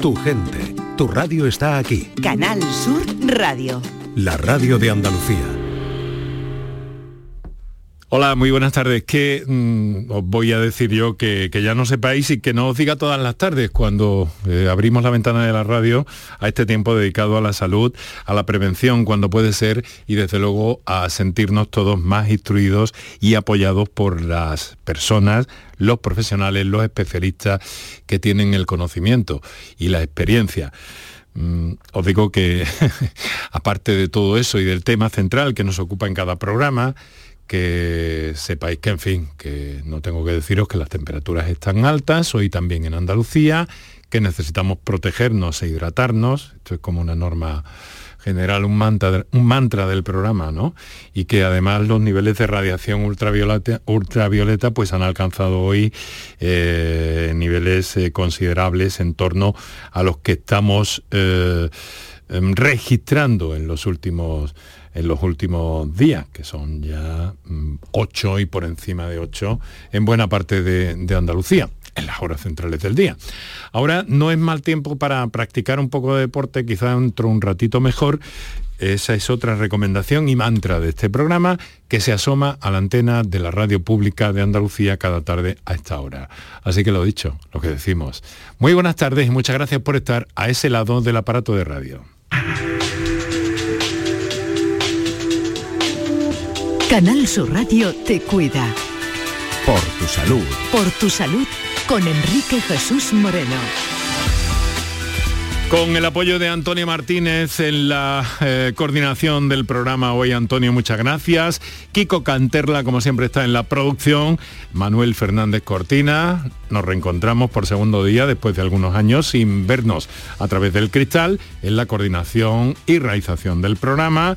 Tu gente, tu radio está aquí. Canal Sur Radio. La radio de Andalucía. Hola, muy buenas tardes. Que mm, os voy a decir yo que, ya no sepáis y que no os diga todas las tardes cuando eh, abrimos la ventana de la radio a este tiempo dedicado a la salud, a la prevención cuando puede ser y desde luego a sentirnos todos más instruidos y apoyados por las personas, los profesionales, los especialistas que tienen el conocimiento y la experiencia. Mm, os digo que aparte de todo eso y del tema central que nos ocupa en cada programa, que sepáis que, en fin, que no tengo que deciros que las temperaturas están altas, hoy también en Andalucía, que necesitamos protegernos e hidratarnos, esto es como una norma general, un mantra, un mantra del programa, ¿no? Y que además los niveles de radiación ultravioleta, ultravioleta pues han alcanzado hoy eh, niveles eh, considerables en torno a los que estamos eh, em, registrando en los últimos en los últimos días, que son ya 8 mm, y por encima de 8 en buena parte de, Andalucía en las horas centrales del día. Ahora no es mal tiempo para practicar un poco de deporte, quizá dentro un ratito mejor. Esa es otra recomendación y mantra de este programa que se asoma a la antena de la radio pública de Andalucía cada tarde a esta hora. Así que lo dicho, lo que decimos. Muy buenas tardes y muchas gracias por estar a ese lado del aparato de radio. Canal Sur Radio te cuida. Por tu salud. Por tu salud con Enrique Jesús Moreno. Con el apoyo de Antonio Martínez en la eh, coordinación del programa hoy, Antonio, muchas gracias. Kiko Canterla, como siempre, está en la producción. Manuel Fernández Cortina. Nos reencontramos por segundo día después de algunos años sin vernos a través del cristal en la coordinación y realización del programa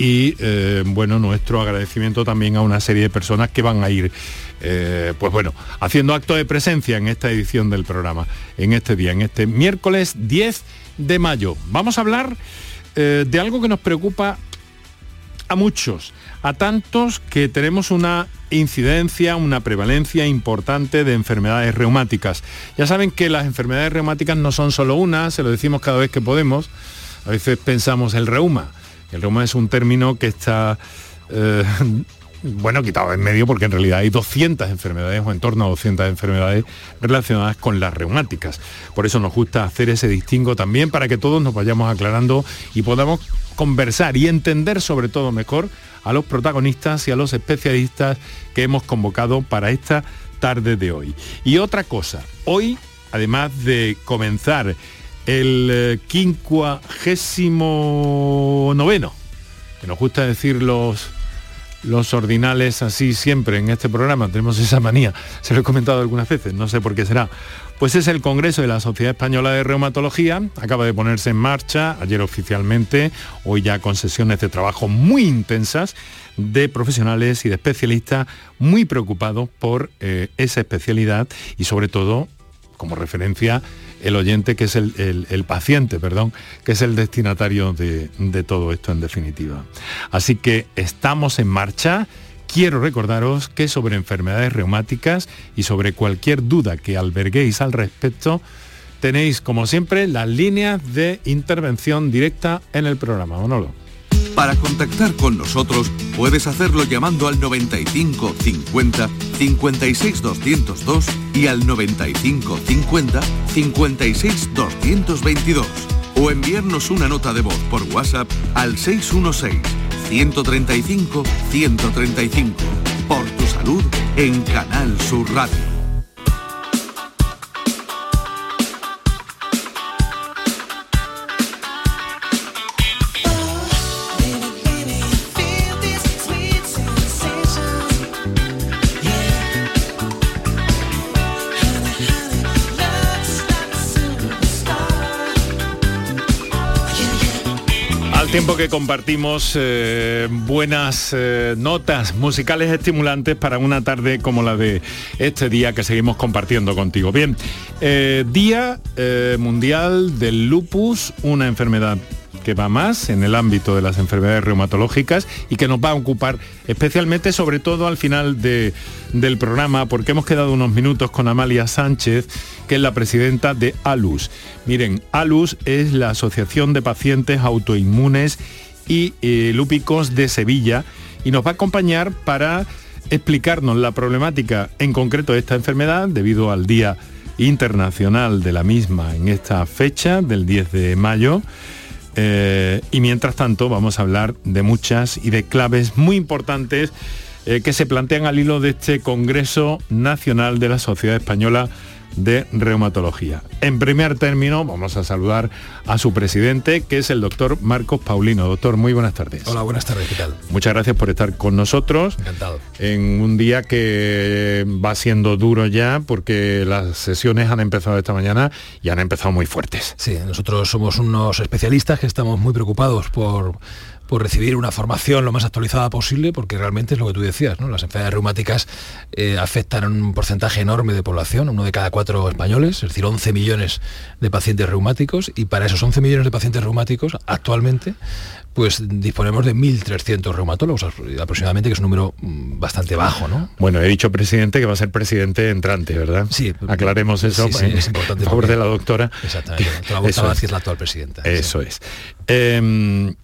y eh, bueno, nuestro agradecimiento también a una serie de personas que van a ir, eh, pues bueno, haciendo acto de presencia en esta edición del programa, en este día, en este miércoles 10 de mayo. Vamos a hablar eh, de algo que nos preocupa a muchos, a tantos que tenemos una incidencia, una prevalencia importante de enfermedades reumáticas. Ya saben que las enfermedades reumáticas no son solo una, se lo decimos cada vez que podemos, a veces pensamos el reuma el reuma es un término que está... Eh, bueno, quitado en medio porque en realidad hay 200 enfermedades o en torno a 200 enfermedades relacionadas con las reumáticas. Por eso nos gusta hacer ese distingo también para que todos nos vayamos aclarando y podamos conversar y entender sobre todo mejor a los protagonistas y a los especialistas que hemos convocado para esta tarde de hoy. Y otra cosa, hoy, además de comenzar el eh, quincuagésimo noveno, que nos gusta decir los, los ordinales así siempre en este programa, tenemos esa manía, se lo he comentado algunas veces, no sé por qué será. Pues es el Congreso de la Sociedad Española de Reumatología, acaba de ponerse en marcha ayer oficialmente, hoy ya con sesiones de trabajo muy intensas de profesionales y de especialistas muy preocupados por eh, esa especialidad y sobre todo como referencia el oyente, que es el, paciente, perdón, que es el destinatario de, de todo esto en definitiva. Así que estamos en marcha. Quiero recordaros que sobre enfermedades reumáticas y sobre cualquier duda que alberguéis al respecto, tenéis como siempre las líneas de intervención directa en el programa. Para contactar con nosotros puedes hacerlo llamando al 95 50 56 202 y al 95 50 56 222 o enviarnos una nota de voz por WhatsApp al 616 135 135 por tu salud en Canal Sur Radio. Tiempo que compartimos eh, buenas eh, notas musicales estimulantes para una tarde como la de este día que seguimos compartiendo contigo. Bien, eh, Día Mundial del Lupus, una enfermedad que va más en el ámbito de las enfermedades reumatológicas y que nos va a ocupar especialmente sobre todo al final del programa porque hemos quedado unos minutos con Amalia Sánchez, que es la presidenta de ALUS. Miren, ALUS es la Asociación de Pacientes Autoinmunes y eh, Lúpicos de Sevilla y nos va a acompañar para explicarnos la problemática en concreto de esta enfermedad debido al Día Internacional de la misma en esta fecha del 10 de mayo. Eh, y mientras tanto vamos a hablar de muchas y de claves muy importantes eh, que se plantean al hilo de este Congreso Nacional de la Sociedad Española de reumatología. En primer término, vamos a saludar a su presidente, que es el doctor Marcos Paulino. Doctor, muy buenas tardes. Hola, buenas tardes, ¿qué tal? Muchas gracias por estar con nosotros. Encantado. En un día que va siendo duro ya, porque las sesiones han empezado esta mañana y han empezado muy fuertes. Sí, nosotros somos unos especialistas que estamos muy preocupados por por recibir una formación lo más actualizada posible, porque realmente es lo que tú decías, ¿no? Las enfermedades reumáticas eh, afectan a un porcentaje enorme de población, uno de cada cuatro españoles, es decir, 11 millones de pacientes reumáticos, y para esos 11 millones de pacientes reumáticos, actualmente, pues disponemos de 1.300 reumatólogos aproximadamente, que es un número mm, bastante bajo, ¿no? Bueno, he dicho presidente que va a ser presidente entrante, ¿verdad? Sí. Aclaremos eso sí, es importante. favor de la doctora. Exactamente. La doctora es la actual presidenta. Eso es. Em,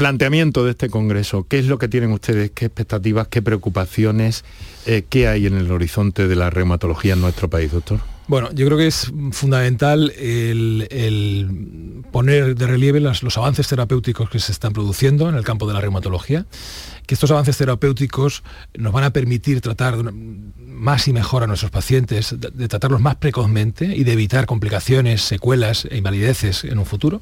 planteamiento de este Congreso, ¿qué es lo que tienen ustedes? ¿Qué expectativas, qué preocupaciones, eh, qué hay en el horizonte de la reumatología en nuestro país, doctor? Bueno, yo creo que es fundamental el, poner de relieve los avances terapéuticos que se están produciendo en el campo de la reumatología, que estos avances terapéuticos nos van a permitir tratar más y mejor a nuestros pacientes, de, tratarlos más precozmente y de evitar complicaciones, secuelas e invalideces en un futuro.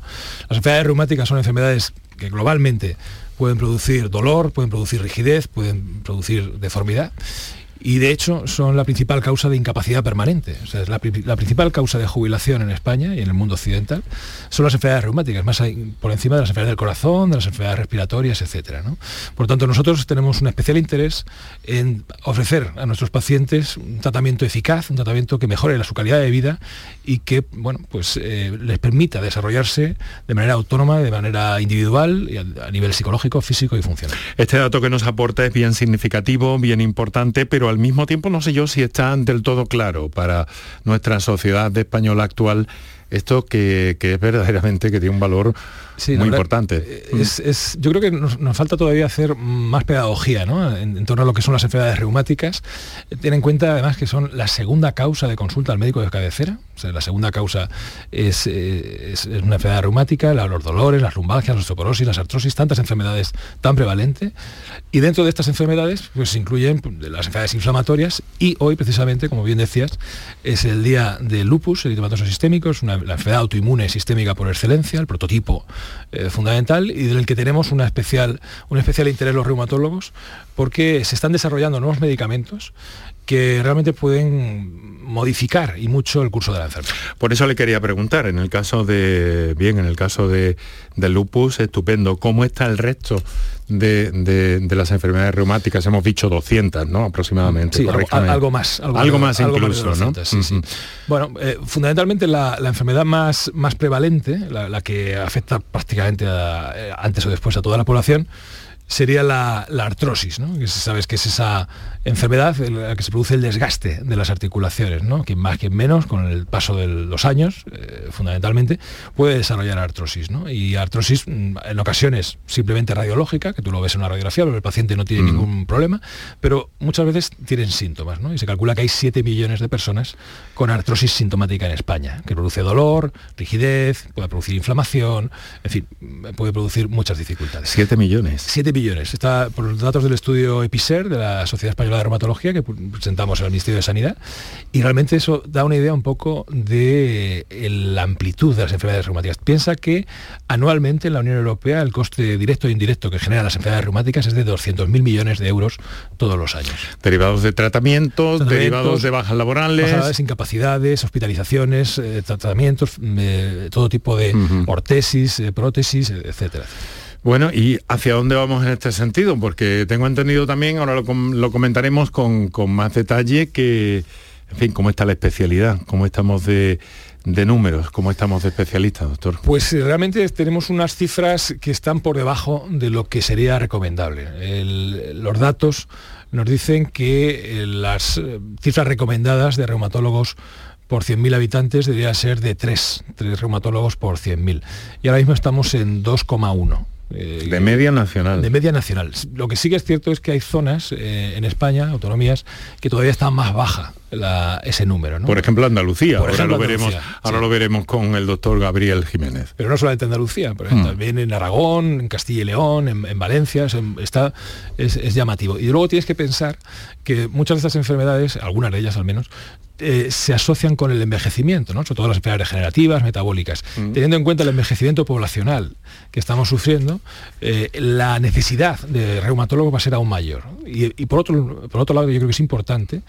Las enfermedades reumáticas son enfermedades que globalmente pueden producir dolor, pueden producir rigidez, pueden producir deformidad y de hecho son la principal causa de incapacidad permanente. O sea, es la, principal causa de jubilación en España y en el mundo occidental son las enfermedades reumáticas, más por encima de las enfermedades del corazón, de las enfermedades respiratorias, etc. Por lo tanto, nosotros tenemos un especial interés en ofrecer a nuestros pacientes un tratamiento eficaz, un tratamiento que mejore su calidad de vida y que bueno, pues, eh, les permita desarrollarse de manera autónoma, de manera individual, y a nivel psicológico, físico y funcional. Este dato que nos aporta es bien significativo, bien importante, pero al mismo tiempo no sé yo si está del todo claro para nuestra sociedad española actual esto que, es verdaderamente que tiene un valor muy importante. Eh, es, yo creo que nos, falta todavía hacer más pedagogía en, torno a lo que son las enfermedades reumáticas. Ten en cuenta además que son la segunda causa de consulta al médico de cabecera. la segunda causa es, eh, una enfermedad reumática, los dolores, las lumbalgias, la osteoporosis, las artrosis, tantas enfermedades tan prevalentes. Y dentro de estas enfermedades pues incluyen pues, las enfermedades inflamatorias y hoy precisamente, como bien decías, es el día del lupus, el eritematoso sistémico, es una la enfermedad autoinmune sistémica por excelencia, el prototipo eh, fundamental y del que tenemos especial, un especial interés los reumatólogos porque se están desarrollando nuevos medicamentos que realmente pueden modificar y mucho el curso de la enfermedad. Por eso le quería preguntar, en el caso de, bien, en el caso de, del lupus, estupendo, ¿cómo está el resto de, las enfermedades reumáticas? Hemos dicho 200, ¿no? Aproximadamente. Sí, algo, más. Algo, más incluso, ¿no? Bueno, eh, fundamentalmente la, enfermedad más, más prevalente, la, que afecta prácticamente eh, antes o después a toda la población, sería la, artrosis, ¿no? que sabes que es esa enfermedad en la que se produce el desgaste de las articulaciones, ¿no? que más que menos, con el paso de los años, eh, fundamentalmente, puede desarrollar artrosis. ¿no? Y artrosis mm, en ocasiones simplemente radiológica, que tú lo ves en una radiografía, pero el paciente no tiene ningún problema, pero muchas veces tienen síntomas. ¿no? Y se calcula que hay 7 millones de personas con artrosis sintomática en España, que produce dolor, rigidez, puede producir inflamación, en fin, puede producir muchas dificultades. 7 millones. 7 Está por los datos del estudio EPISER de la Sociedad Española de Reumatología que presentamos al Ministerio de Sanidad y realmente eso da una idea un poco de la amplitud de las enfermedades reumáticas. Piensa que anualmente en la Unión Europea el coste directo e indirecto que generan las enfermedades reumáticas es de 200.000 millones de euros todos los años. Derivados de tratamientos, derivados de bajas laborales. incapacidades, hospitalizaciones, eh, tratamientos, eh, todo tipo de ortesis, eh, prótesis, etcétera. Bueno, ¿y hacia dónde vamos en este sentido? Porque tengo entendido también, ahora lo, comentaremos con, más detalle, que, en fin, cómo está la especialidad, cómo estamos de, números, ¿cómo estamos de especialistas, doctor? Pues eh, realmente tenemos unas cifras que están por debajo de lo que sería recomendable. los datos nos dicen que eh, las eh, cifras recomendadas de reumatólogos por 100.000 habitantes debería ser de 3, 3 reumatólogos por 100.000. Y ahora mismo estamos en 2,1. Eh, de media nacional. De media nacional. Lo que sí que es cierto es que hay zonas eh, en España, autonomías, que todavía están más baja ese número. Por ejemplo, Andalucía. ahora, lo, veremos, ahora lo veremos con el doctor Gabriel Jiménez. Pero no solamente Andalucía, pero mm. también en Aragón, en Castilla y León, en, Valencia, está, es, llamativo. Y luego tienes que pensar que muchas de estas enfermedades, algunas de ellas al menos, eh, se asocian con el envejecimiento, ¿no? sobre todo las enfermedades degenerativas, metabólicas. Mm. Teniendo en cuenta el envejecimiento poblacional que estamos sufriendo, eh, la necesidad de reumatólogos va a ser aún mayor. Y, por, otro, por otro lado, yo creo que es importante,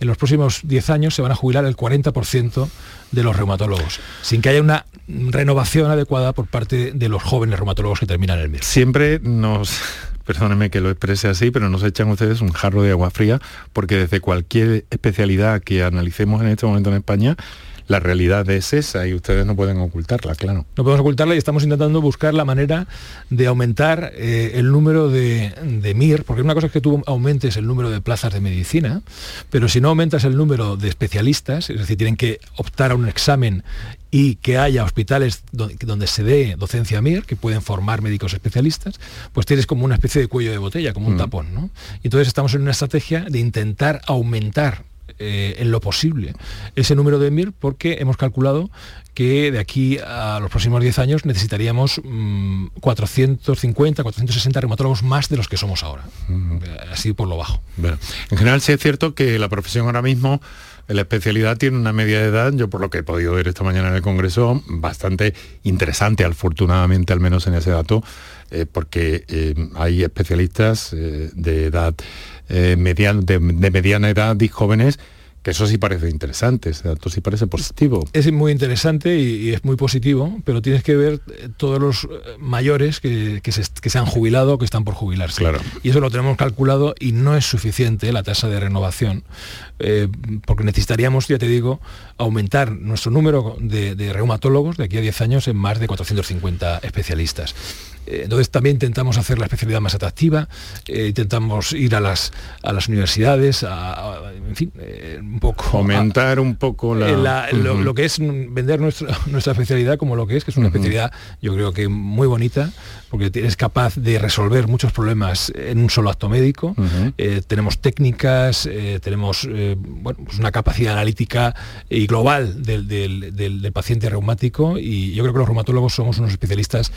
en los próximos 10 años se van a jubilar el 40% de los reumatólogos, sin que haya una renovación adecuada por parte de los jóvenes reumatólogos que terminan el MIR. Siempre nos perdóneme que lo exprese así, pero nos echan ustedes un jarro de agua fría, porque desde cualquier especialidad que analicemos en este momento en España, la realidad es esa y ustedes no pueden ocultarla, claro. No podemos ocultarla y estamos intentando buscar la manera de aumentar eh, el número de, de, MIR, porque una cosa es que tú aumentes el número de plazas de medicina, pero si no aumentas el número de especialistas, es decir, tienen que optar a un examen y que haya hospitales donde, se dé docencia MIR, que pueden formar médicos especialistas, pues tienes como una especie de cuello de botella, como un mm. tapón. ¿no? Y entonces estamos en una estrategia de intentar aumentar eh, en lo posible ese número de MIR porque hemos calculado que de aquí a los próximos 10 años necesitaríamos 450, mm, 460 reumatólogos más de los que somos ahora, así por lo bajo. en general sí es cierto que la profesión ahora mismo la especialidad tiene una media de edad, yo por lo que he podido ver esta mañana en el Congreso, bastante interesante, afortunadamente al menos en ese dato, eh, porque eh, hay especialistas de edad eh, de, mediana edad y jóvenes que eso sí parece interesante, ese dato sí parece positivo. Es muy interesante y, es muy positivo, pero tienes que ver eh, todos los eh, mayores que, se, han jubilado o que están por jubilarse. Claro. Y eso lo tenemos calculado y no es suficiente la tasa de renovación, porque necesitaríamos, ya te digo, aumentar nuestro número de, de reumatólogos de aquí a 10 años en más de 450 especialistas. Eh, entonces también intentamos hacer la especialidad más atractiva, eh, intentamos ir a las, a las universidades, en fin, eh, un poco... Fomentar un poco la... lo, que es vender nuestra, nuestra especialidad como lo que es, que es una especialidad yo creo que muy bonita, porque eres capaz de resolver muchos problemas en un solo acto médico. tenemos técnicas, tenemos pues una capacidad analítica y global del paciente reumático y yo creo que los reumatólogos somos unos especialistas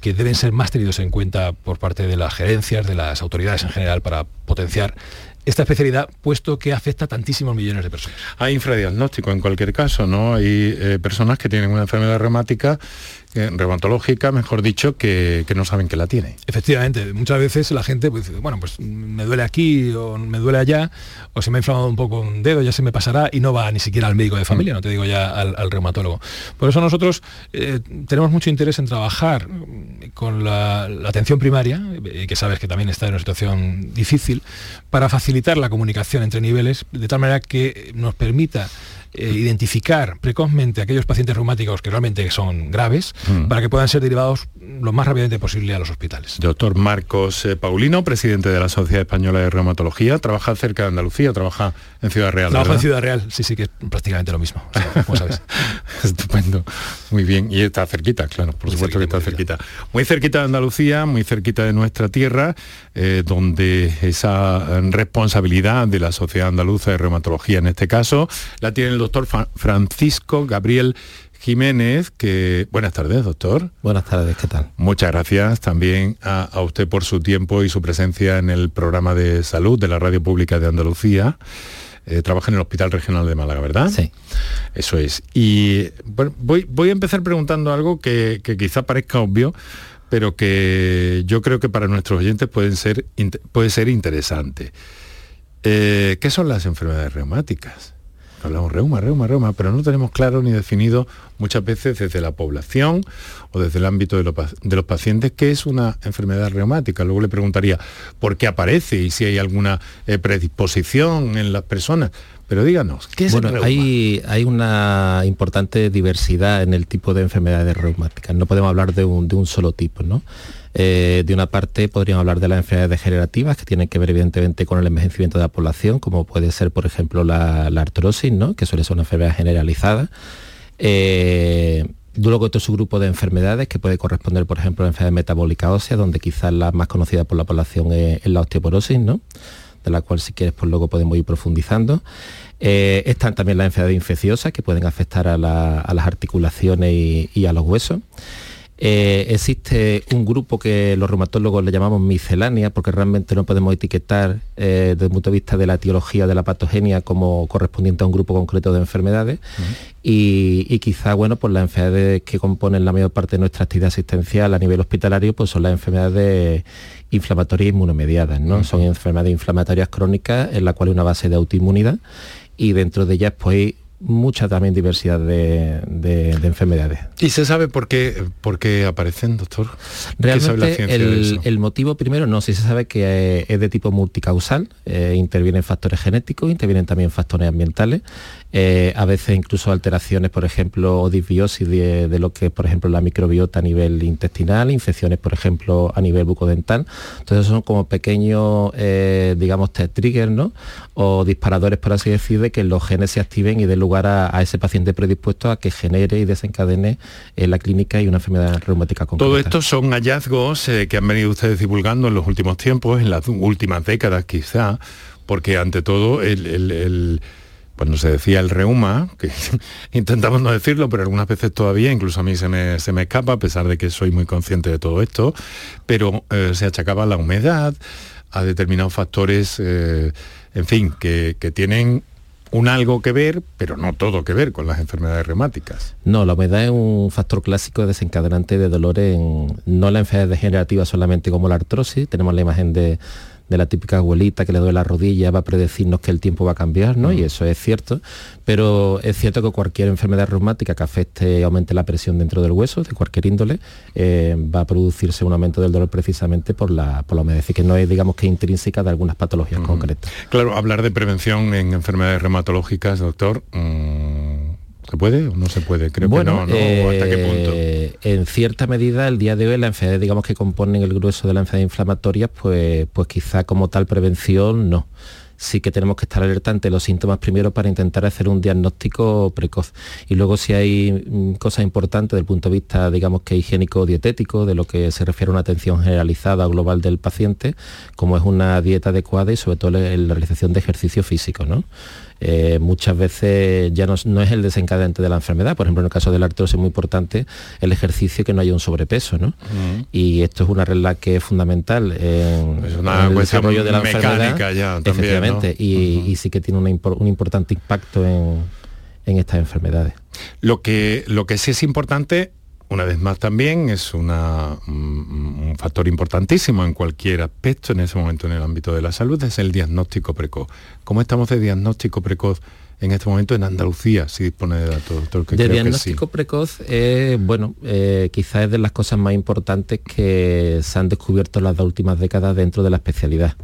que deben ser más tenidos en cuenta por parte de las gerencias, de las autoridades en general para potenciar esta especialidad, puesto que afecta a tantísimos millones de personas. Hay infradiagnóstico en cualquier caso, ¿no? Hay eh, personas que tienen una enfermedad reumática eh, reumatológica, mejor dicho, que, no saben que la tiene. Efectivamente, muchas veces la gente pues, dice, bueno, pues me duele aquí o me duele allá, o se me ha inflamado un poco un dedo, ya se me pasará y no va ni siquiera al médico de familia, mm. no te digo ya al, reumatólogo. Por eso nosotros eh, tenemos mucho interés en trabajar con la, atención primaria, eh, que sabes que también está en una situación difícil, para facilitar la comunicación entre niveles, de tal manera que nos permita eh, identificar precozmente aquellos pacientes reumáticos que realmente son graves mm. para que puedan ser derivados lo más rápidamente posible a los hospitales. Doctor Marcos eh, Paulino, presidente de la Sociedad Española de Reumatología, trabaja cerca de Andalucía, trabaja en Ciudad Real. Trabaja en Ciudad Real, sí, sí, que es prácticamente lo mismo, como sabes. Estupendo, muy bien. Y está cerquita, claro, por supuesto que está cerquita. Muy cerquita de Andalucía, muy cerquita de nuestra tierra, eh, donde esa responsabilidad de la Sociedad Andaluza de Reumatología en este caso la tiene el doctor Francisco Gabriel Jiménez, que buenas tardes, doctor. Buenas tardes, ¿qué tal? Muchas gracias también a, usted por su tiempo y su presencia en el programa de salud de la Radio Pública de Andalucía. Eh, trabaja en el Hospital Regional de Málaga, ¿verdad? Sí. Eso es. Y voy, voy a empezar preguntando algo que, quizá parezca obvio, pero que yo creo que para nuestros oyentes pueden ser, puede ser interesante. Eh, ¿Qué son las enfermedades reumáticas? Hablamos reuma, reuma, reuma, pero no tenemos claro ni definido muchas veces desde la población o desde el ámbito de, los pacientes qué es una enfermedad reumática. Luego le preguntaría por qué aparece y si hay alguna eh, predisposición en las personas. Pero díganos, ¿qué es bueno, el? Hay, hay una importante diversidad en el tipo de enfermedades reumáticas. No podemos hablar de un, de un solo tipo, ¿no? Eh, de una parte podríamos hablar de las enfermedades degenerativas que tienen que ver evidentemente con el envejecimiento de la población, como puede ser, por ejemplo, la, artrosis, ¿no? que suele ser una enfermedad generalizada. Eh, Luego otro subgrupo de enfermedades que puede corresponder, por ejemplo, a la enfermedad metabólica ósea, donde quizás la más conocida por la población es, la osteoporosis, ¿no? de la cual si quieres pues luego podemos ir profundizando. Eh, están también las enfermedades infecciosas que pueden afectar a, la- a las articulaciones y a los huesos. Eh, existe un grupo que los reumatólogos le llamamos miscelánea, porque realmente no podemos etiquetar eh, desde el punto de vista de la etiología de la patogenia como correspondiente a un grupo concreto de enfermedades. y, y quizá, bueno, pues las enfermedades que componen la mayor parte de nuestra actividad asistencial a nivel hospitalario, pues son las enfermedades inflamatorias inmunomediadas, ¿no? Son enfermedades inflamatorias crónicas en la cual hay una base de autoinmunidad y dentro de ellas pues mucha también diversidad de, de- de enfermedades. ¿Y se sabe por qué, por qué aparecen, doctor? ¿Qué sabe la Realmente de el, motivo primero no, si se sabe que eh, es de tipo multicausal, eh, intervienen factores genéticos, intervienen también factores ambientales, eh, a veces incluso alteraciones, por ejemplo, o disbiosis de, de lo que es, por ejemplo, la microbiota a nivel intestinal, infecciones, por ejemplo, a nivel bucodental. Entonces son como pequeños, eh, digamos, test triggers, ¿no? O disparadores, por así decir, de que los genes se activen y den a, ese paciente predispuesto a que genere y desencadene en la clínica y una enfermedad reumática concreta. Todo esto son hallazgos eh, que han venido ustedes divulgando en los últimos tiempos, en las últimas décadas quizá, porque ante todo el, el- el- bueno, se decía el reuma, que intentamos no decirlo, pero algunas veces todavía, incluso a mí se me, se me escapa, a pesar de que soy muy consciente de todo esto, pero eh, se achacaba la humedad, a determinados factores, eh, en fin, que tienen un algo que ver, pero no todo que ver con las enfermedades reumáticas. No, la humedad es un factor clásico desencadenante de dolores en no la enfermedad degenerativa solamente como la artrosis. Tenemos la imagen de, de la típica abuelita que le duele la rodilla, va a predecirnos que el tiempo va a cambiar, ¿no? Y eso es cierto. Pero es cierto que cualquier enfermedad reumática que afecte aumente la presión dentro del hueso, de cualquier índole, eh, va a producirse un aumento del dolor precisamente por la, por la humedad. Es decir, que no es, digamos, que intrínseca de algunas patologías concretas. Claro, hablar de prevención en enfermedades reumatológicas, doctor, mm, ¿se puede o no se puede? Creo bueno, que no, ¿no? ¿O ¿Hasta qué punto? eh, en cierta medida, el día de hoy, las enfermedades, digamos, que componen el grueso de las enfermedades inflamatorias, pues, pues quizá como tal prevención no. Sí que tenemos que estar alerta ante los síntomas primero para intentar hacer un diagnóstico precoz. Y luego si hay mm, cosas importantes desde el punto de vista, digamos que higiénico-dietético, de lo que se refiere a una atención generalizada o global del paciente, como es una dieta adecuada y sobre todo la realización de ejercicio físico, ¿no? Eh, muchas veces ya no, es- no es el desencadenante de la enfermedad. Por ejemplo, en el caso de la artrosis es muy importante el ejercicio y que no haya un sobrepeso. ¿no? Y esto es una regla que es fundamental en, Es una en el desarrollo de la enfermedad. ya también, Efectivamente, ¿no? y, y sí que tiene una un importante impacto en, en estas enfermedades. Lo que, lo que sí es importante, una vez más también, es una, un, un factor importantísimo en cualquier aspecto en ese momento en el ámbito de la salud, es el diagnóstico precoz. ¿Cómo estamos de diagnóstico precoz en este momento en Andalucía, si dispone de datos? doctor? Que de creo que diagnóstico sí. precoz, eh, bueno, eh, quizás es de las cosas más importantes que se han descubierto en las dos últimas décadas dentro de la especialidad.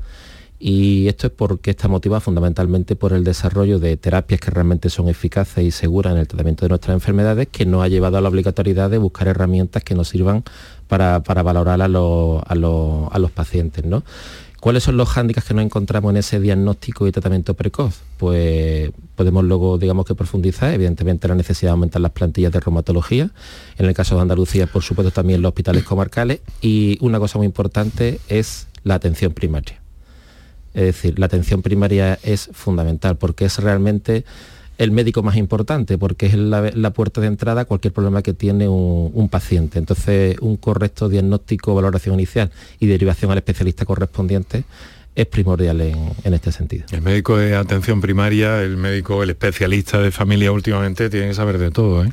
Y esto es porque está motivado fundamentalmente por el desarrollo de terapias que realmente son eficaces y seguras en el tratamiento de nuestras enfermedades, que nos ha llevado a la obligatoriedad de buscar herramientas que nos sirvan para, para valorar a, los- a a los pacientes. ¿no? ¿Cuáles son los hándicaps que nos encontramos en ese diagnóstico y tratamiento precoz? Pues podemos luego, digamos que profundizar, evidentemente la necesidad de aumentar las plantillas de reumatología, en el caso de Andalucía, por supuesto, también los hospitales comarcales, y una cosa muy importante es la atención primaria. Es decir, la atención primaria es fundamental porque es realmente el médico más importante, porque es la, la puerta de entrada a cualquier problema que tiene un, un paciente. Entonces, un correcto diagnóstico, valoración inicial y derivación al especialista correspondiente es primordial en, en este sentido. El médico de atención primaria, el médico, el especialista de familia últimamente tiene que saber de todo, ¿eh?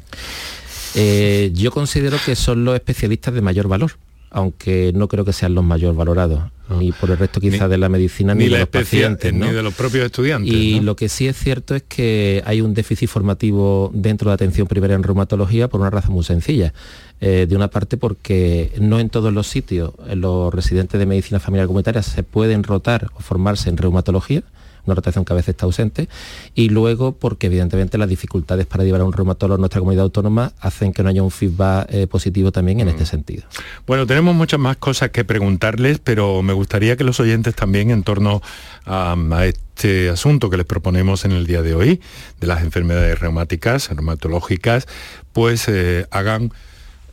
Eh, yo considero que son los especialistas de mayor valor, aunque no creo que sean los mayor valorados, ni por el resto quizás de la medicina ni, Ni, de los pacientes. ¿no? ni de los propios estudiantes. Y ¿no? lo que sí es cierto es que hay un déficit formativo dentro de atención primaria en reumatología por una razón muy sencilla. Eh, de una parte porque no en todos los sitios los residentes de medicina familiar comunitaria se pueden rotar o formarse en reumatología una rotación que a veces está ausente, y luego porque evidentemente las dificultades para llevar a un reumatólogo en nuestra comunidad autónoma hacen que no haya un feedback eh, positivo también en este mm. sentido. Bueno, tenemos muchas más cosas que preguntarles, pero me gustaría que los oyentes también en torno a, este asunto que les proponemos en el día de hoy, de las enfermedades reumáticas, reumatológicas, pues eh, hagan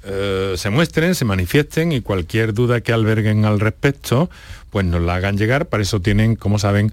eh, se muestren, se manifiesten y cualquier duda que alberguen al respecto, pues nos la hagan llegar. Para eso tienen, como saben,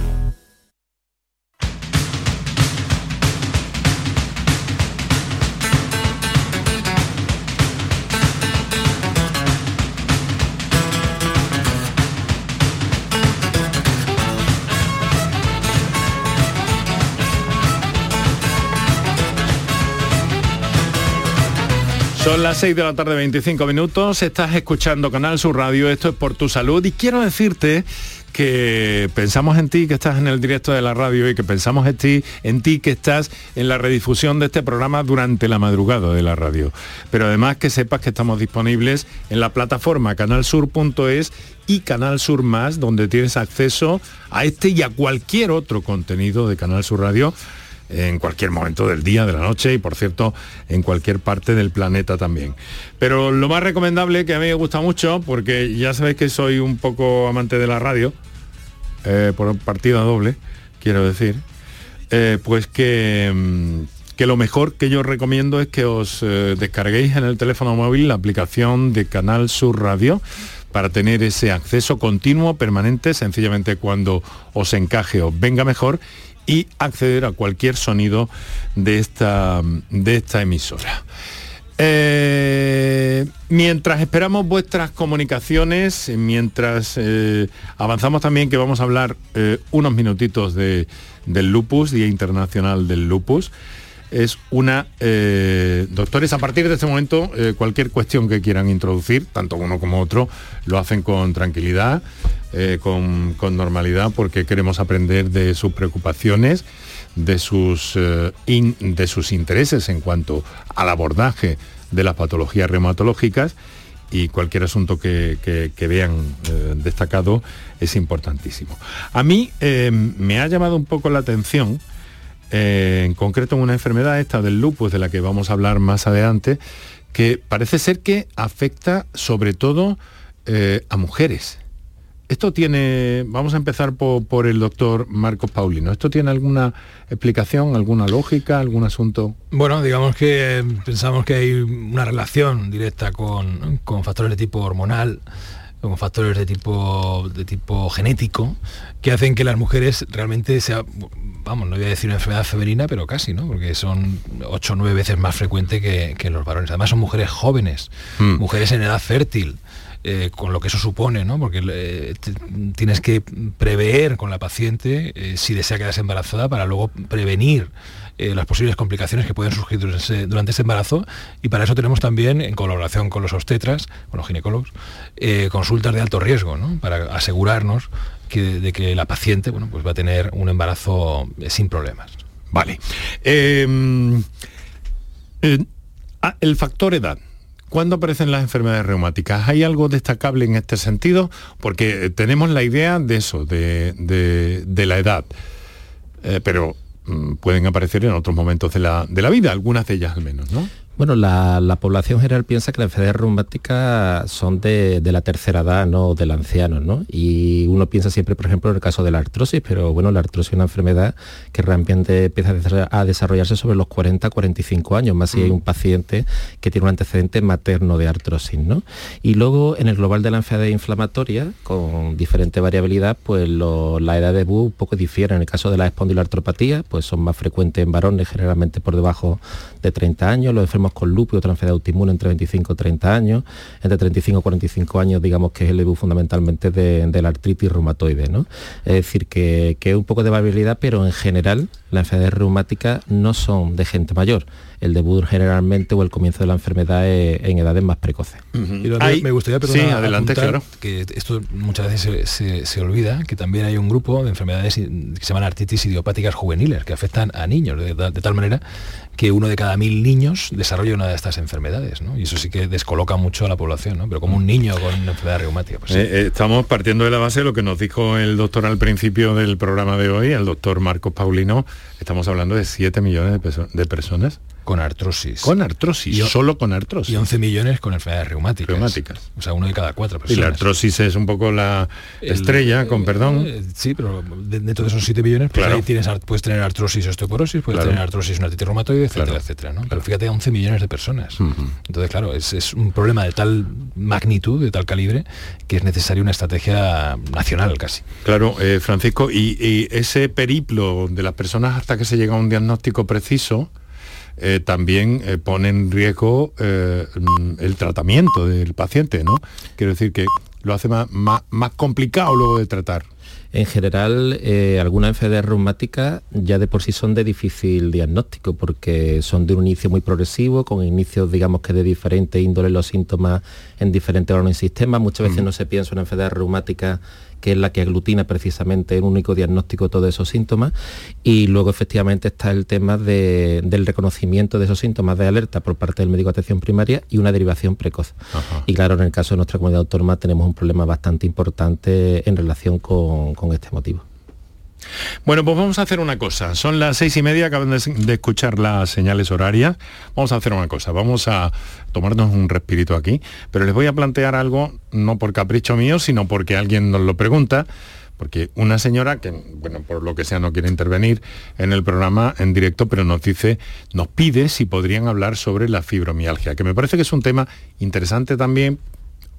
Son las 6 de la tarde, 25 minutos. Estás escuchando Canal Sur Radio. Esto es por tu salud. Y quiero decirte que pensamos en ti que estás en el directo de la radio y que pensamos en ti, en ti que estás en la redifusión de este programa durante la madrugada de la radio. Pero además que sepas que estamos disponibles en la plataforma canalsur.es y Canal Sur Más, donde tienes acceso a este y a cualquier otro contenido de Canal Sur Radio en cualquier momento del día, de la noche y por cierto en cualquier parte del planeta también. Pero lo más recomendable que a mí me gusta mucho, porque ya sabéis que soy un poco amante de la radio, eh, por partida doble, quiero decir, eh, pues que, mm, que lo mejor que yo recomiendo es que os eh, descarguéis en el teléfono móvil la aplicación de Canal Sur Radio para tener ese acceso continuo, permanente, sencillamente cuando os encaje o venga mejor y acceder a cualquier sonido de esta, de esta emisora. Eh, mientras esperamos vuestras comunicaciones, mientras eh, avanzamos también que vamos a hablar eh, unos minutitos de, del lupus, Día Internacional del Lupus, es una... doctores, a partir de este momento, cualquier cuestión que quieran introducir, tanto uno como otro, lo hacen con tranquilidad. Eh, con, normalidad porque queremos aprender de sus preocupaciones, de sus, eh, de sus intereses en cuanto al abordaje de las patologías reumatológicas y cualquier asunto que, vean eh, destacado es importantísimo. A mí me ha llamado un poco la atención, en concreto en una enfermedad esta del lupus, de la que vamos a hablar más adelante, que parece ser que afecta sobre todo a mujeres. Esto tiene, vamos a empezar por, el doctor Marcos Paulino, ¿esto tiene alguna explicación, alguna lógica, algún asunto? Bueno, digamos que eh, pensamos que hay una relación directa con, factores de tipo hormonal, con factores de tipo, de tipo genético, que hacen que las mujeres realmente sea, vamos, no voy a decir una enfermedad femenina, pero casi, ¿no? Porque son 8 o 9 veces más frecuente que, los varones. Además son mujeres jóvenes, hmm. mujeres en edad fértil. Eh, con lo que eso supone, ¿no? porque eh, tienes que prever con la paciente eh, si desea quedarse embarazada para luego prevenir las posibles complicaciones que pueden surgir durante ese, embarazo y para eso tenemos también, en colaboración con los obstetras, con los ginecólogos, consultas de alto riesgo, ¿no? para asegurarnos de que la paciente bueno, pues va a tener un embarazo sin problemas. Vale. Em, ah, el factor edad. ¿Cuándo aparecen las enfermedades reumáticas? ¿Hay algo destacable en este sentido? Porque tenemos la idea de eso, de, la edad, eh, pero pueden aparecer en otros momentos de la, de la vida, algunas de ellas al menos, ¿no? Bueno, la, población general piensa que las enfermedades reumáticas son de, la tercera edad, no del anciano, ¿no? Y uno piensa siempre, por ejemplo, en el caso de la artrosis, pero bueno, la artrosis es una enfermedad que realmente empieza a desarrollarse sobre los 40, 45 años, más si hay mm. un paciente que tiene un antecedente materno de artrosis, ¿no? Y luego, en el global de la enfermedad inflamatoria, con diferente variabilidad, pues la edad de BU un poco difiere. En el caso de la espondiloartropatía, pues son más frecuentes en varones, generalmente por debajo de 30 años, los con lupus y otra enfermedad autoinmune entre 25 y 30 años, entre 35 y 45 años digamos que es el debut fundamentalmente de, la artritis reumatoide. ¿no? Es decir, que, que es un poco de variabilidad, pero en general las enfermedades reumáticas no son de gente mayor el debut generalmente o el comienzo de la enfermedad en edades más precoces. me gustaría preguntar adelante, claro. que esto muchas veces se, olvida, que también hay un grupo de enfermedades que se llaman artritis idiopáticas juveniles, que afectan a niños, de, tal manera que uno de cada mil niños desarrolla una de estas enfermedades, ¿no? Y eso sí que descoloca mucho a la población, ¿no? Pero como un niño con una enfermedad reumática. Pues eh, eh, estamos partiendo de la base de lo que nos dijo el doctor al principio del programa de hoy, el doctor Marcos Paulino, estamos hablando de 7 millones de personas con artrosis. Con artrosis, y, solo con artrosis. Y 11 millones con enfermedades reumáticas. Reumáticas. O sea, uno de cada cuatro personas. Y la artrosis es un poco la estrella, con perdón. Eh, sí, pero dentro de esos 7 millones, pues ahí tienes, puedes tener artrosis osteoporosis, puedes tener artrosis, una artritis reumatoide, etcétera, etcétera. ¿no? Pero fíjate, 11 millones de personas. Entonces, claro, es, un problema de tal magnitud, de tal calibre, que es necesaria una estrategia nacional casi. Claro, eh, Francisco, y, y ese periplo de las personas hasta que se llega a un diagnóstico preciso, eh, también eh, pone en riesgo eh, mm, el tratamiento del paciente, ¿no? Quiero decir que lo hace más, más, complicado luego de tratar. En general, algunas enfermedades reumáticas ya de por sí son de difícil diagnóstico porque son de un inicio muy progresivo, con inicios, digamos que de diferentes índoles los síntomas en diferentes órganos y sistemas. Muchas veces no se piensa en una enfermedad reumática que es la que aglutina precisamente en un único diagnóstico todos esos síntomas. Y luego efectivamente está el tema del reconocimiento de esos síntomas de alerta por parte del médico de atención primaria y una derivación precoz. Y claro, en el caso de nuestra comunidad autónoma tenemos un problema bastante importante en relación con este motivo. Bueno, pues vamos a hacer una cosa. Son las seis y media, acaban de, escuchar las señales horarias. Vamos a hacer una cosa. Vamos a tomarnos un respirito aquí, pero les voy a plantear algo, no por capricho mío, sino porque alguien nos lo pregunta porque una señora que, bueno, por lo que sea no quiere intervenir en el programa en directo, pero nos dice, nos pide si podrían hablar sobre la fibromialgia, que me parece que es un tema interesante también,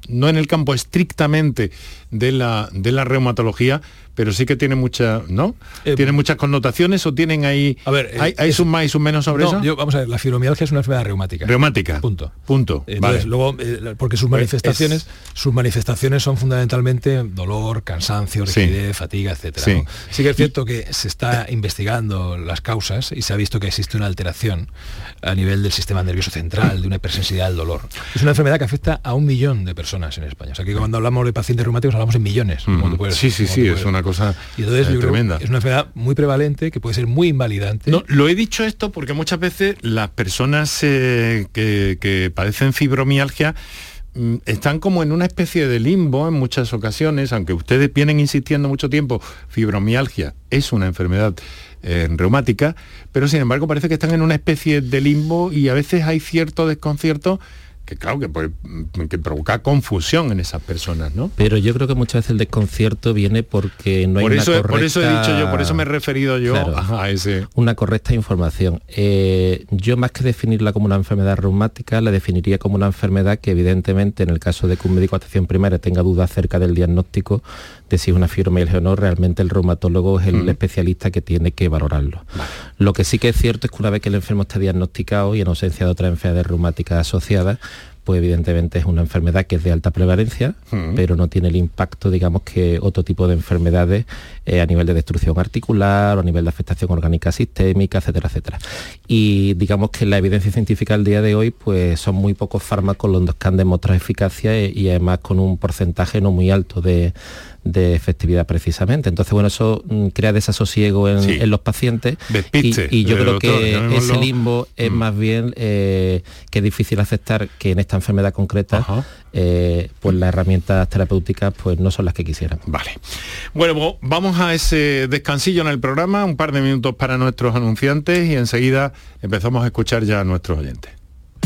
no en el campo estrictamente de la, de la reumatología, pero sí que tiene mucha, ¿no? Eh, tiene muchas connotaciones o tienen ahí, a ver, hay, hay más y sus menos sobre eso. Yo, vamos a ver, la fibromialgia es una enfermedad reumática. Reumática. Punto. Punto. vale. luego, eh, porque sus pues manifestaciones, sus manifestaciones son fundamentalmente dolor, cansancio, rigidez, fatiga, etcétera. Sí. sí. que es cierto que se está investigando las causas y se ha visto que existe una alteración a nivel del sistema nervioso central, de una hipersensibilidad al dolor. Es una enfermedad que afecta a un millón de personas en España. O sea que cuando hablamos de pacientes reumáticos hablamos en millones. sí, sí, sí, es una cosa y entonces, eh, tremenda. es una enfermedad muy prevalente que puede ser muy invalidante. No, lo he dicho esto porque muchas veces las personas eh, que, padecen fibromialgia mm, están como en una especie de limbo en muchas ocasiones, aunque ustedes vienen insistiendo mucho tiempo, fibromialgia es una enfermedad eh, reumática, pero sin embargo parece que están en una especie de limbo y a veces hay cierto desconcierto que claro, que, que provoca confusión en esas personas, ¿no? Pero yo creo que muchas veces el desconcierto viene porque no hay por una correcta... Por eso he dicho yo, por eso me he referido yo a ese... Una correcta información. Eh, yo más que definirla como una enfermedad reumática, la definiría como una enfermedad que evidentemente en el caso de que un médico de atención primaria tenga dudas acerca del diagnóstico de si es una fibromialgia o no, realmente el reumatólogo es el especialista que tiene que valorarlo. Lo que sí que es cierto es que una vez que el enfermo está diagnosticado y en ausencia de otras enfermedades reumáticas asociadas, pues evidentemente es una enfermedad que es de alta prevalencia, pero no tiene el impacto, digamos, que otro tipo de enfermedades eh, a nivel de destrucción articular o a nivel de afectación orgánica sistémica, etcétera, etcétera. Y digamos que la evidencia científica al día de hoy, pues son muy pocos fármacos los que han demostrado eficacia y además con un porcentaje no muy alto de de efectividad precisamente. Entonces, bueno, eso mm, crea desasosiego en, los pacientes y, yo creo que ese limbo es mm. más bien eh, que es difícil aceptar que en esta enfermedad concreta eh, pues las herramientas terapéuticas pues no son las que quisieran. Vale. Bueno, vamos a ese descansillo en el programa, un par de minutos para nuestros anunciantes y enseguida empezamos a escuchar ya a nuestros oyentes.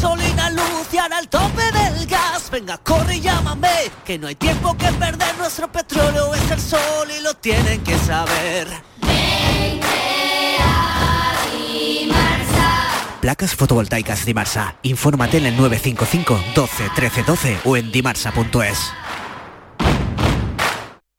gasolina, luz y ahora el tope del gas, venga, corre y llámame, que no hay tiempo que perder, nuestro petróleo es el sol y lo tienen que saber. Placas fotovoltaicas Dimarsa. Infórmate en el 955 12 13 12 o en dimarsa.es.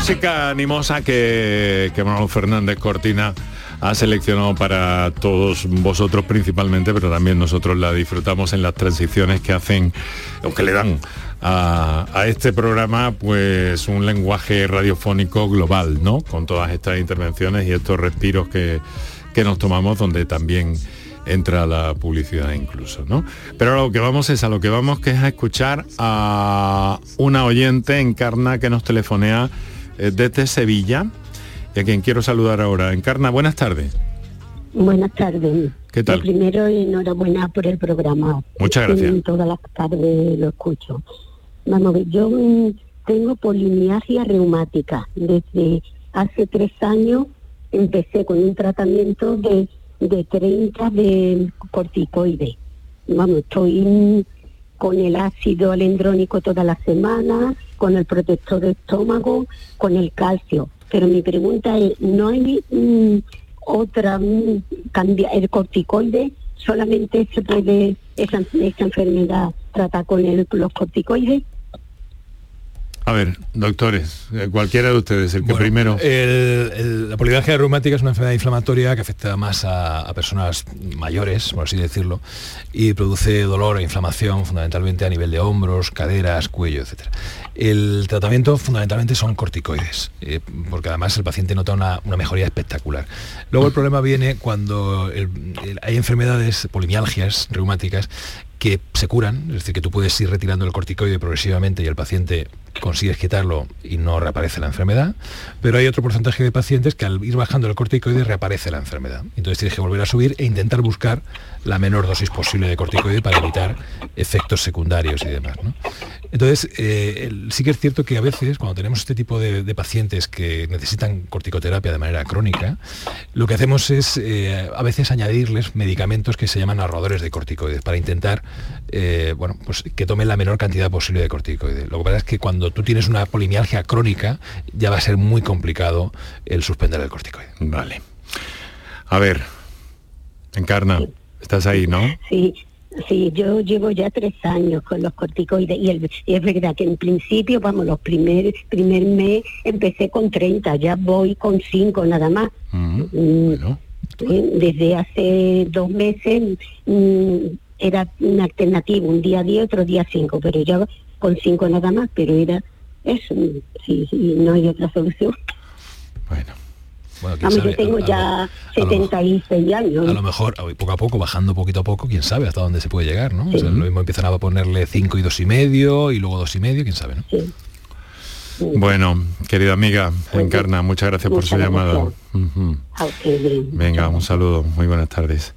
Música animosa que, que Manuel Fernández Cortina ha seleccionado para todos vosotros principalmente, pero también nosotros la disfrutamos en las transiciones que hacen o que le dan a, este programa pues un lenguaje radiofónico global, ¿no? Con todas estas intervenciones y estos respiros que, que nos tomamos donde también entra la publicidad incluso, ¿no? Pero a lo que vamos es a lo que vamos que es a escuchar a una oyente encarna que nos telefonea desde Sevilla, y a quien quiero saludar ahora. Encarna, buenas tardes. Buenas tardes. ¿Qué tal? Lo primero, enhorabuena por el programa. Muchas gracias. Todas las tardes lo escucho. Vamos, yo mm, tengo polimialgia reumática. Desde hace tres años empecé con un tratamiento de, de 30 de corticoides. Vamos, estoy con el ácido alendrónico toda la semana, con el protector de estómago, con el calcio. Pero mi pregunta es, ¿no hay mm, otra, mm, el corticoide? ¿Solamente se puede esa, enfermedad tratar con los corticoides? A ver, doctores, eh, cualquiera de ustedes, el que primero... la polialgia reumática es una enfermedad inflamatoria que afecta más a, personas mayores, por así decirlo, y produce dolor e inflamación fundamentalmente a nivel de hombros, caderas, cuello, etc. El tratamiento fundamentalmente son corticoides, eh, porque además el paciente nota una, mejoría espectacular. Luego el problema viene cuando hay enfermedades, polimialgias reumáticas, que se curan, es decir, que tú puedes ir retirando el corticoide progresivamente y el paciente consigues quitarlo y no reaparece la enfermedad, pero hay otro porcentaje de pacientes que al ir bajando el corticoide reaparece la enfermedad. Entonces tienes que volver a subir e intentar buscar la menor dosis posible de corticoide para evitar efectos secundarios y demás. Entonces, eh, sí que es cierto que a veces cuando tenemos este tipo de, pacientes que necesitan corticoterapia de manera crónica, lo que hacemos es eh, a veces añadirles medicamentos que se llaman ahorradores de corticoides para intentar eh, bueno, pues que tomen la menor cantidad posible de corticoide. Lo que pasa es que cuando tú tienes una polimialgia crónica, ya va a ser muy complicado el suspender el corticoide. Vale. A ver, Encarna, estás ahí, ¿no? Sí, Sí, yo llevo ya tres años con los corticoides y, es verdad que en principio, vamos, los primer, primer mes empecé con 30, ya voy con 5 nada más. Mm, eh, desde hace dos meses mm, era una alternativa, un día 10, otro día 5, pero ya con 5 nada más, pero era eso, sí, sí, no hay otra solución. Bueno. Bueno, a yo tengo ya 76 años. A lo mejor, poco a poco, bajando poquito a poco, quién sabe hasta dónde se puede llegar, ¿no? lo mismo empiezan a ponerle 5 y dos y medio, y luego dos y medio, quién sabe, ¿no? Sí. Bueno, querida amiga Encarna, muchas gracias por su llamada. Venga, un saludo, muy buenas tardes.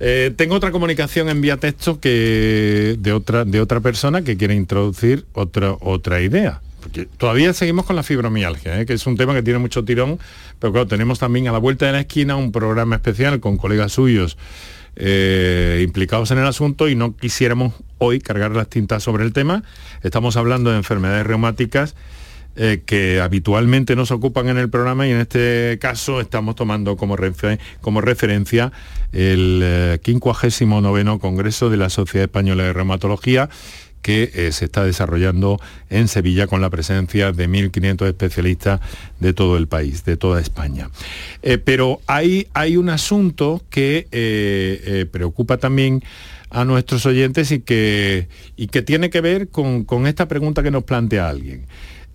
Eh, tengo otra comunicación en vía texto que de otra, de otra persona que quiere introducir otra, otra idea. Porque todavía seguimos con la fibromialgia, ¿eh? que es un tema que tiene mucho tirón, pero claro, tenemos también a la vuelta de la esquina un programa especial con colegas suyos eh, implicados en el asunto y no quisiéramos hoy cargar las tintas sobre el tema. Estamos hablando de enfermedades reumáticas eh, que habitualmente nos ocupan en el programa y en este caso estamos tomando como, como referencia el 59 eh, Congreso de la Sociedad Española de Reumatología que eh, se está desarrollando en Sevilla con la presencia de 1.500 especialistas de todo el país, de toda España. pero hay, hay, un asunto que preocupa también a nuestros oyentes y que, y que tiene que ver con, con esta pregunta que nos plantea alguien.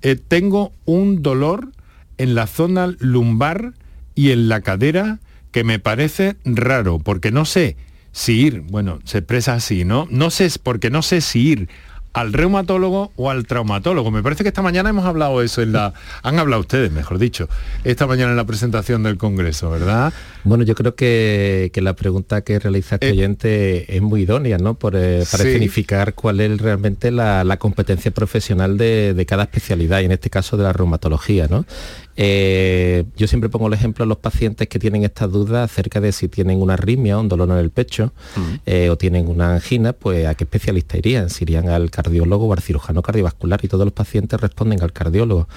Eh, tengo un dolor en la zona lumbar y en la cadera que me parece raro, porque no sé si ir, bueno, se expresa así, ¿no? No sé, porque no sé si ir al reumatólogo o al traumatólogo. Me parece que esta mañana hemos hablado eso en la... Han hablado ustedes, mejor dicho, esta mañana en la presentación del Congreso, ¿verdad? Bueno, yo creo que, la pregunta que realiza este eh, oyente es muy idónea, ¿no? Por, eh, para significar cuál es realmente la, competencia profesional de, de, cada especialidad, y en este caso de la reumatología, ¿no? Eh, yo siempre pongo el ejemplo a los pacientes que tienen estas dudas acerca de si tienen una arritmia, un dolor en el pecho mm. eh, o tienen una angina, pues a qué especialista irían, si irían al cardiólogo o al cirujano cardiovascular y todos los pacientes responden al cardiólogo.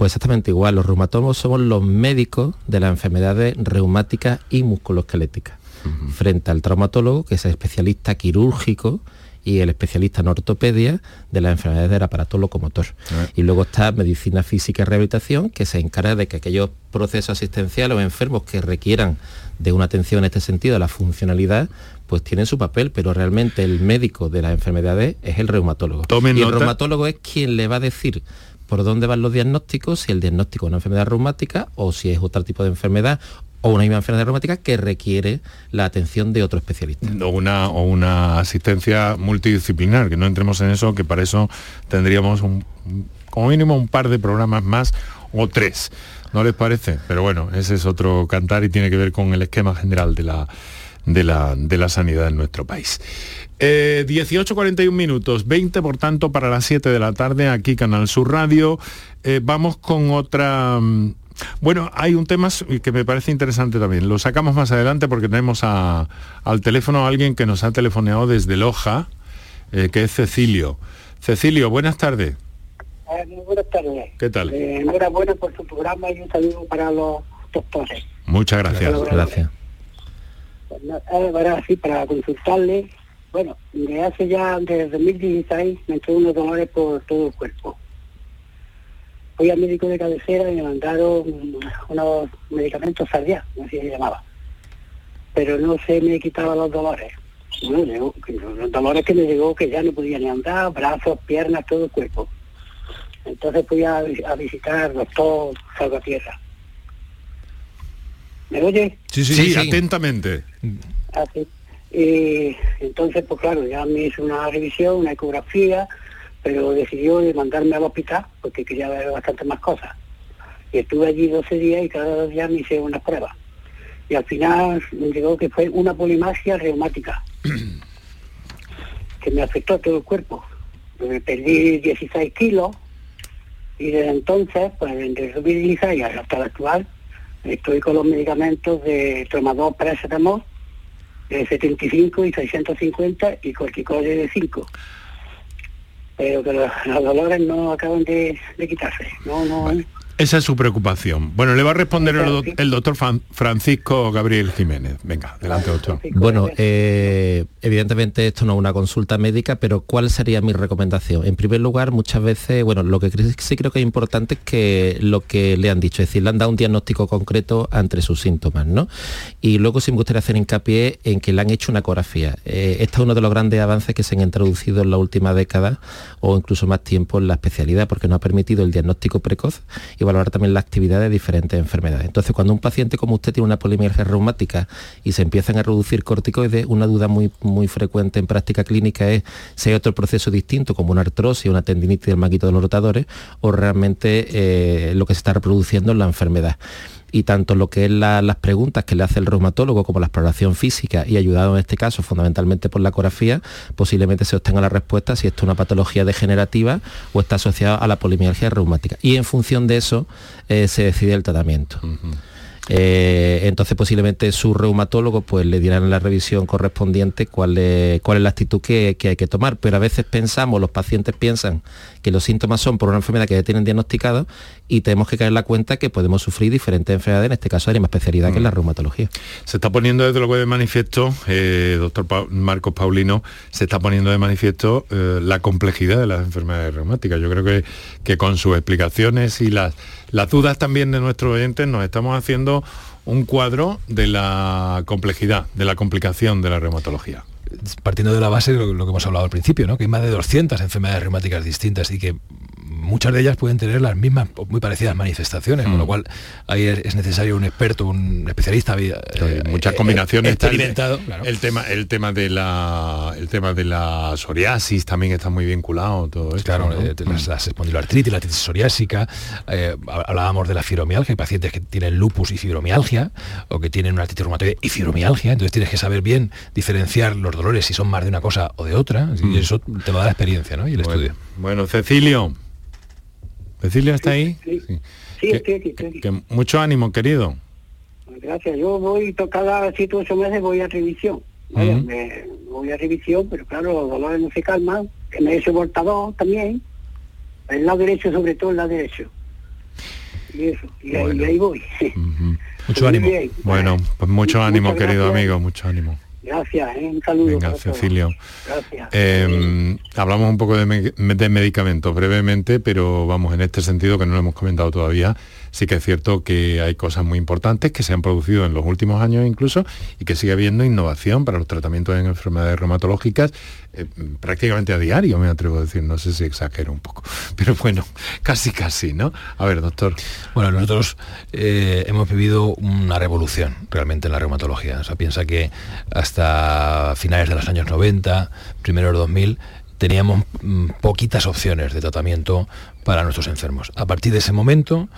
Pues exactamente igual, los reumatólogos somos los médicos de las enfermedades reumáticas y musculoesqueléticas, frente al traumatólogo, que es el especialista quirúrgico, y el especialista en ortopedia de las enfermedades del aparato locomotor. Ah. Y luego está medicina física y rehabilitación, que se encarga de que aquellos procesos asistenciales o enfermos que requieran de una atención en este sentido, la funcionalidad, pues tienen su papel, pero realmente el médico de las enfermedades es el reumatólogo. y el reumatólogo es quien le va a decir por dónde van los diagnósticos, si el diagnóstico es una enfermedad reumática o si es otro tipo de enfermedad o una misma enfermedad reumática que requiere la atención de otro especialista. O una, o una asistencia multidisciplinar, que no entremos en eso, que para eso tendríamos como mínimo un par de programas más o tres. ¿No les parece? Pero bueno, ese es otro cantar y tiene que ver con el esquema general de la, de la, de la sanidad en nuestro país. Eh, 18.41 minutos, 20 por tanto para las 7 de la tarde, aquí Canal Sur Radio. Eh, vamos con otra mm, bueno, hay un tema que me parece interesante también. Lo sacamos más adelante porque tenemos al teléfono a alguien que nos ha telefoneado desde Loja, eh, que es Cecilio. Cecilio, buenas tardes. Eh, muy buenas tardes. ¿Qué tal? Eh, enhorabuena por su programa y un saludo para los doctores. Muchas gracias. Gracias. Pues, ahora sí, para consultarle, bueno, desde hace ya, desde 2016, me entró unos dolores por todo el cuerpo fui al médico de cabecera y me mandaron unos medicamentos Sardia, así se llamaba. Pero no se me quitaban los dolores. los dolores que me llegó que ya no podía ni andar, brazos, piernas, todo el cuerpo. Entonces fui a, visitar al doctor Salvatierra. ¿Me oye? Sí, sí, sí, atentamente. Así. Ah, y entonces, pues claro, ya me hizo una revisión, una ecografía, pero decidió mandarme al hospital porque quería ver bastante más cosas. Y estuve allí 12 días y cada dos días me hice una prueba. Y al final me llegó que fue una polimasia reumática, que me afectó todo el cuerpo. Me perdí 16 kilos y desde entonces, pues entre 2016 hasta el actual, estoy con los medicamentos de Tromadol paracetamol de 75 y 650 y corticoides de 5 pero que los, dolores no acaban de, quitarse. No, no, esa es su preocupación. Bueno, le va a responder el, doctor Francisco Gabriel Jiménez. Venga, adelante, doctor. Bueno, eh, evidentemente esto no es una consulta médica, pero ¿cuál sería mi recomendación? En primer lugar, muchas veces, bueno, lo que sí creo que es importante es que lo que le han dicho, es decir, le han dado un diagnóstico concreto entre sus síntomas, ¿no? Y luego sí me gustaría hacer hincapié en que le han hecho una ecografía. Eh, este es uno de los grandes avances que se han introducido en la última década o incluso más tiempo en la especialidad, porque nos ha permitido el diagnóstico precoz y valorar también la actividad de diferentes enfermedades. Entonces, cuando un paciente como usted tiene una polimialgia reumática y se empiezan a reducir corticoides, una duda muy, muy frecuente en práctica clínica es si hay otro proceso distinto, como una artrosis, una tendinitis del maquito de los rotadores, o realmente eh, lo que se está reproduciendo en la enfermedad. Y tanto lo que es las preguntas que le hace el reumatólogo como la exploración física y ayudado en este caso fundamentalmente por la ecografía, posiblemente se obtenga la respuesta si esto es una patología degenerativa o está asociada a la polimialgia reumática. Y en función de eso eh, se decide el tratamiento. Eh, entonces posiblemente su reumatólogo pues le dirán en la revisión correspondiente cuál es, cuál es la actitud que, hay que tomar. Pero a veces pensamos, los pacientes piensan que los síntomas son por una enfermedad que ya tienen diagnosticado y tenemos que caer en la cuenta que podemos sufrir diferentes enfermedades, en este caso hay más especialidad que es la mm. reumatología. Se está poniendo desde luego de manifiesto, eh, doctor Marcos Paulino, se está poniendo de manifiesto eh, la complejidad de las enfermedades reumáticas. Yo creo que, que con sus explicaciones y las las dudas también de nuestros oyentes nos estamos haciendo un cuadro de la complejidad, de la complicación de la reumatología partiendo de la base de lo, que hemos hablado al principio, ¿no? que hay más de 200 enfermedades reumáticas distintas y que muchas de ellas pueden tener las mismas o muy parecidas manifestaciones, con lo mm. cual ahí es necesario un experto, un especialista. Eh, muchas combinaciones. experimentado. El, tema, el tema de la, el tema de la psoriasis también está muy vinculado todo esto. Claro, eh, las, mm. espondiloartritis, la artritis psoriásica. Eh, hablábamos de la fibromialgia, hay pacientes que tienen lupus y fibromialgia o que tienen una artritis reumatoide y fibromialgia. Entonces tienes que saber bien diferenciar los dolores si son más de una cosa o de otra. Y mm. eso te lo da la experiencia, ¿no? Y el estudio. Bueno, Cecilio. ¿Cecilia está ahí? Sí, sí. estoy aquí, mucho ánimo, querido. Gracias. Yo voy cada siete o ocho meses voy a revisión. me, voy a revisión, pero claro, los dolores no se calman. Que me he soportado también. El lado derecho, sobre todo el lado derecho. Y eso, y, ahí, voy. Mucho ánimo. Bueno, pues mucho ánimo, querido amigo, mucho ánimo. Gracias, ¿eh? un saludo. Venga, Cecilio. Gracias. Em, hablamos un poco de, de, medicamentos brevemente, pero vamos, en este sentido que no lo hemos comentado todavía, sí que es cierto que hay cosas muy importantes que se han producido en los últimos años incluso y que sigue habiendo innovación para los tratamientos en enfermedades reumatológicas eh, prácticamente a diario, me atrevo a decir, no sé si exagero un poco, pero bueno, casi casi, ¿no? A ver, doctor. Bueno, nosotros eh, hemos vivido una revolución realmente en la reumatología. O sea, piensa que hasta finales de los años 90, primero 2000, teníamos mm, poquitas opciones de tratamiento para nuestros enfermos. A partir de ese momento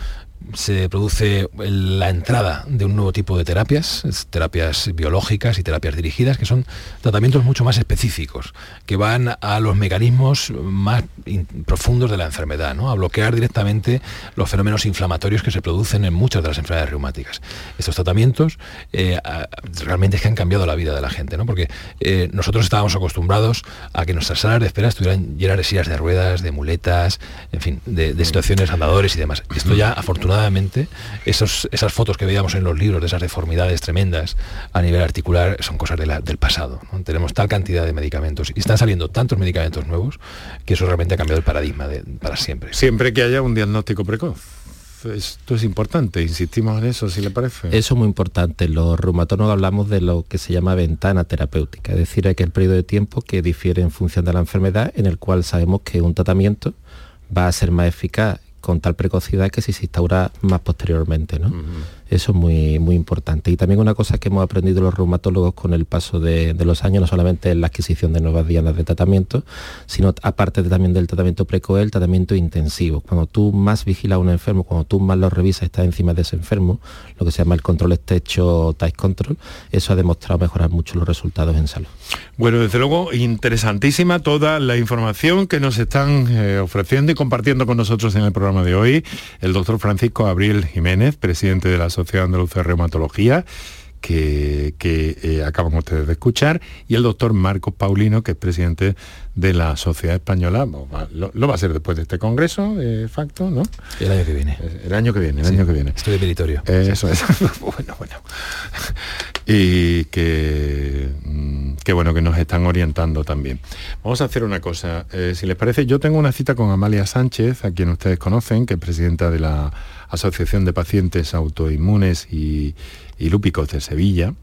se produce la entrada de un nuevo tipo de terapias, terapias biológicas y terapias dirigidas, que son tratamientos mucho más específicos, que van a los mecanismos más profundos de la enfermedad, ¿no? a bloquear directamente los fenómenos inflamatorios que se producen en muchas de las enfermedades reumáticas. Estos tratamientos eh, realmente es que han cambiado la vida de la gente, ¿no? porque eh, nosotros estábamos acostumbrados a que nuestras salas de espera estuvieran llenas de sillas de ruedas, de muletas, en fin, de, de situaciones andadores y demás. Esto ya afortunadamente esos, esas fotos que veíamos en los libros de esas deformidades tremendas a nivel articular son cosas del pasado. Tenemos tal cantidad de medicamentos y están saliendo tantos medicamentos nuevos que eso realmente ha cambiado el paradigma para siempre. Siempre que haya un diagnóstico precoz esto es importante, insistimos en eso, si le parece. Eso es muy importante. Los reumatólogos hablamos de lo que se llama ventana terapéutica, es decir, hay que el periodo de tiempo que difiere en función de la enfermedad, en el cual sabemos que un tratamiento va a ser más eficaz con tal precocidad que si se instaura más posteriormente. ¿no? Eso es muy, muy importante. Y también una cosa que hemos aprendido los reumatólogos con el paso de, los años, no solamente en la adquisición de nuevas dianas de tratamiento, sino aparte también del tratamiento precoz, el tratamiento intensivo. Cuando tú más vigilas a un enfermo, cuando tú más lo revisas, estás encima de ese enfermo, lo que se llama el control estrecho tight control, eso ha demostrado mejorar mucho los resultados en salud. Bueno, desde luego, interesantísima toda la información que nos están eh, ofreciendo y compartiendo con nosotros en el programa de hoy el doctor Francisco Abril Jiménez, presidente de la Sociedad Andaluza de Reumatología, que, eh, acaban ustedes de escuchar, y el doctor Marcos Paulino, que es presidente de la Sociedad Española, lo, va a ser después de este congreso, de facto, ¿no? El año que viene. El año que viene, el año que viene. Estoy de meritorio. eso es. bueno, bueno. y que, qué bueno que nos están orientando también. Vamos a hacer una cosa, eh, si les parece, yo tengo una cita con Amalia Sánchez, a quien ustedes conocen, que es presidenta de la Asociación de Pacientes Autoinmunes y, Lúpicos de Sevilla.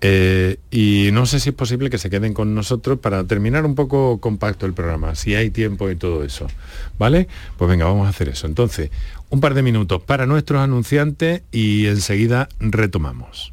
Eh, y no sé si es posible que se queden con nosotros para terminar un poco compacto el programa, si hay tiempo y todo eso. ¿Vale? Pues venga, vamos a hacer eso. Entonces, un par de minutos para nuestros anunciantes y enseguida retomamos.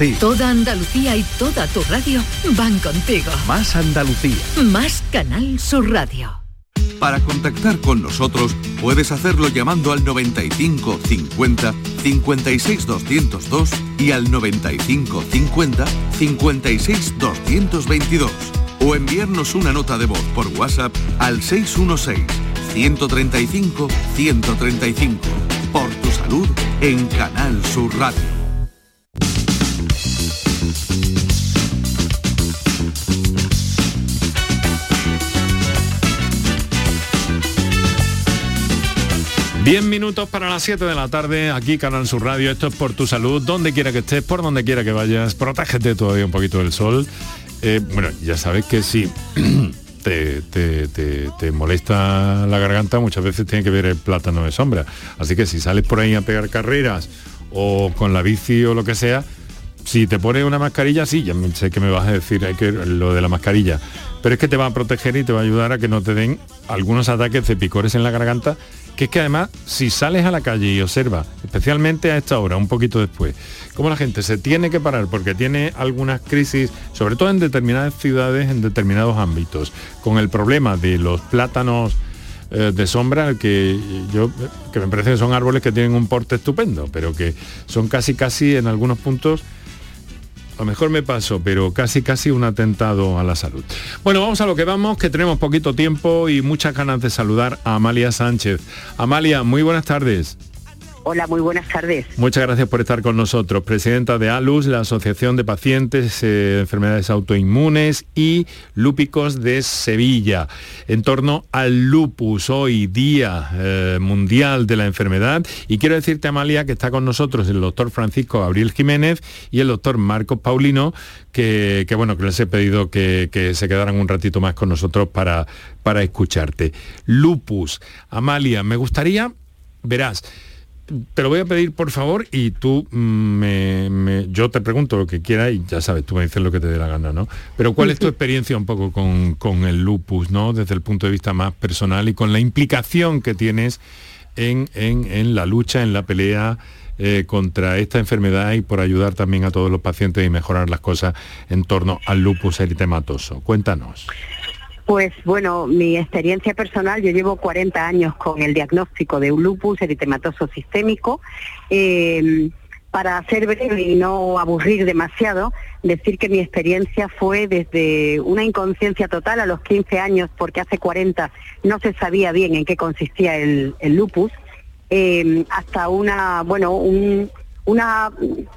ti. Toda Andalucía y toda tu radio van contigo. Más Andalucía. Más Canal Sur Radio. Para contactar con nosotros puedes hacerlo llamando al 95 50 56 202 y al 95 50 56 222 o enviarnos una nota de voz por WhatsApp al 616 135 135. Por tu salud en Canal Sur Radio. Diez minutos para las 7 de la tarde, aquí Canal Sur Radio, esto es por tu salud, donde quiera que estés, por donde quiera que vayas, protégete todavía un poquito del sol. Eh, bueno, ya sabes que si te, te- te- te molesta la garganta, muchas veces tiene que ver el plátano de sombra. Así que si sales por ahí a pegar carreras o con la bici o lo que sea, si te pones una mascarilla, sí, ya sé que me vas a decir hay que, lo de la mascarilla, pero es que te va a proteger y te va a ayudar a que no te den algunos ataques de picores en la garganta, que es que además, si sales a la calle y observas, especialmente a esta hora, un poquito después, cómo la gente se tiene que parar porque tiene algunas crisis, sobre todo en determinadas ciudades, en determinados ámbitos, con el problema de los plátanos eh, de sombra que yo que me parece que son árboles que tienen un porte estupendo, pero que son casi casi en algunos puntos lo mejor me paso, pero casi casi un atentado a la salud. Bueno, vamos a lo que vamos, que tenemos poquito tiempo y muchas ganas de saludar a Amalia Sánchez. Amalia, muy buenas tardes. Hola, muy buenas tardes. Muchas gracias por estar con nosotros. Presidenta de ALUS, la Asociación de Pacientes eh, de Enfermedades Autoinmunes y Lúpicos de Sevilla. En torno al lupus, hoy Día eh, Mundial de la Enfermedad. Y quiero decirte, Amalia, que está con nosotros el doctor Francisco Gabriel Jiménez y el doctor Marcos Paulino, que, que, bueno, que les he pedido que, que se quedaran un ratito más con nosotros para, para escucharte. Lupus. Amalia, me gustaría, verás, te lo voy a pedir por favor y tú mm, me, me- yo te pregunto lo que quieras y ya sabes, tú me dices lo que te dé la gana, ¿no? Pero ¿cuál es tu experiencia un poco con, con el lupus, ¿no? Desde el punto de vista más personal y con la implicación que tienes en, en- en la lucha, en la pelea eh, contra esta enfermedad y por ayudar también a todos los pacientes y mejorar las cosas en torno al lupus eritematoso. Cuéntanos. Pues bueno, mi experiencia personal, yo llevo 40 años con el diagnóstico de un lupus eritematoso sistémico. Eh, para ser breve y no aburrir demasiado, decir que mi experiencia fue desde una inconsciencia total a los 15 años, porque hace 40 no se sabía bien en qué consistía el, lupus, eh, hasta una, bueno, un- una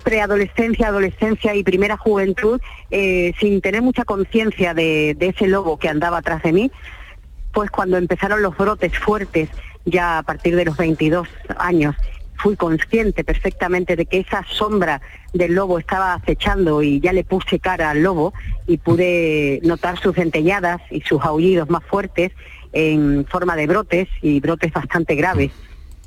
preadolescencia, adolescencia y primera juventud eh, sin tener mucha conciencia de, ese lobo que andaba atrás de mí, pues cuando empezaron los brotes fuertes, ya a partir de los 22 años, fui consciente perfectamente de que esa sombra del lobo estaba acechando y ya le puse cara al lobo y pude notar sus dentelladas y sus aullidos más fuertes en forma de brotes y brotes bastante graves.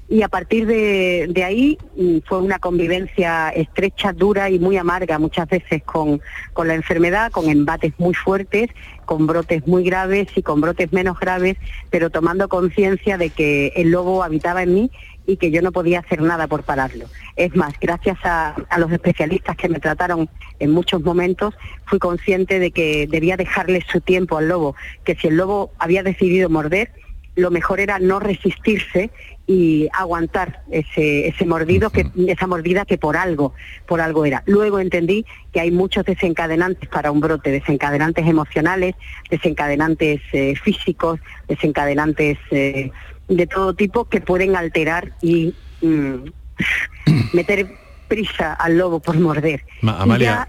Y a partir de, ahí mm, fue una convivencia estrecha, dura y muy amarga muchas veces con, con la enfermedad, con embates muy fuertes, con brotes muy graves y con brotes menos graves, pero tomando conciencia de que el lobo habitaba en mí y que yo no podía hacer nada por pararlo. Es más, gracias a los especialistas que me trataron en muchos momentos, fui consciente de que debía dejarle su tiempo al lobo, que si el lobo había decidido morder, lo mejor era no resistirse y aguantar ese, ese mordido, que, esa mordida que por algo, por algo era. Luego entendí que hay muchos desencadenantes para un brote, desencadenantes emocionales, desencadenantes eh, físicos, desencadenantes eh, de todo tipo que pueden alterar y mm, meter prisa al lobo por morder. Amalia,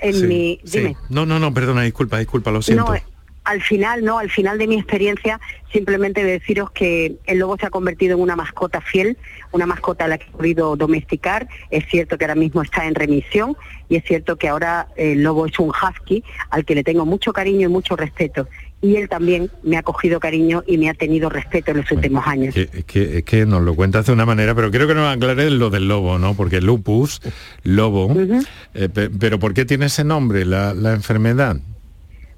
No, no, no, perdona, disculpa, disculpa, lo siento al final, no, al final de mi experiencia, simplemente deciros que el lobo se ha convertido en una mascota fiel, una mascota a la que he podido domesticar. Es cierto que ahora mismo está en remisión y es cierto que ahora el lobo es un husky al que le tengo mucho cariño y mucho respeto. Y él también me ha cogido cariño y me ha tenido respeto en los últimos años. Es que, que, nos lo cuentas de una manera, pero creo que nos aclare lo del lobo, ¿no? Porque lupus, lobo, eh, pero ¿por qué tiene ese nombre la, la enfermedad?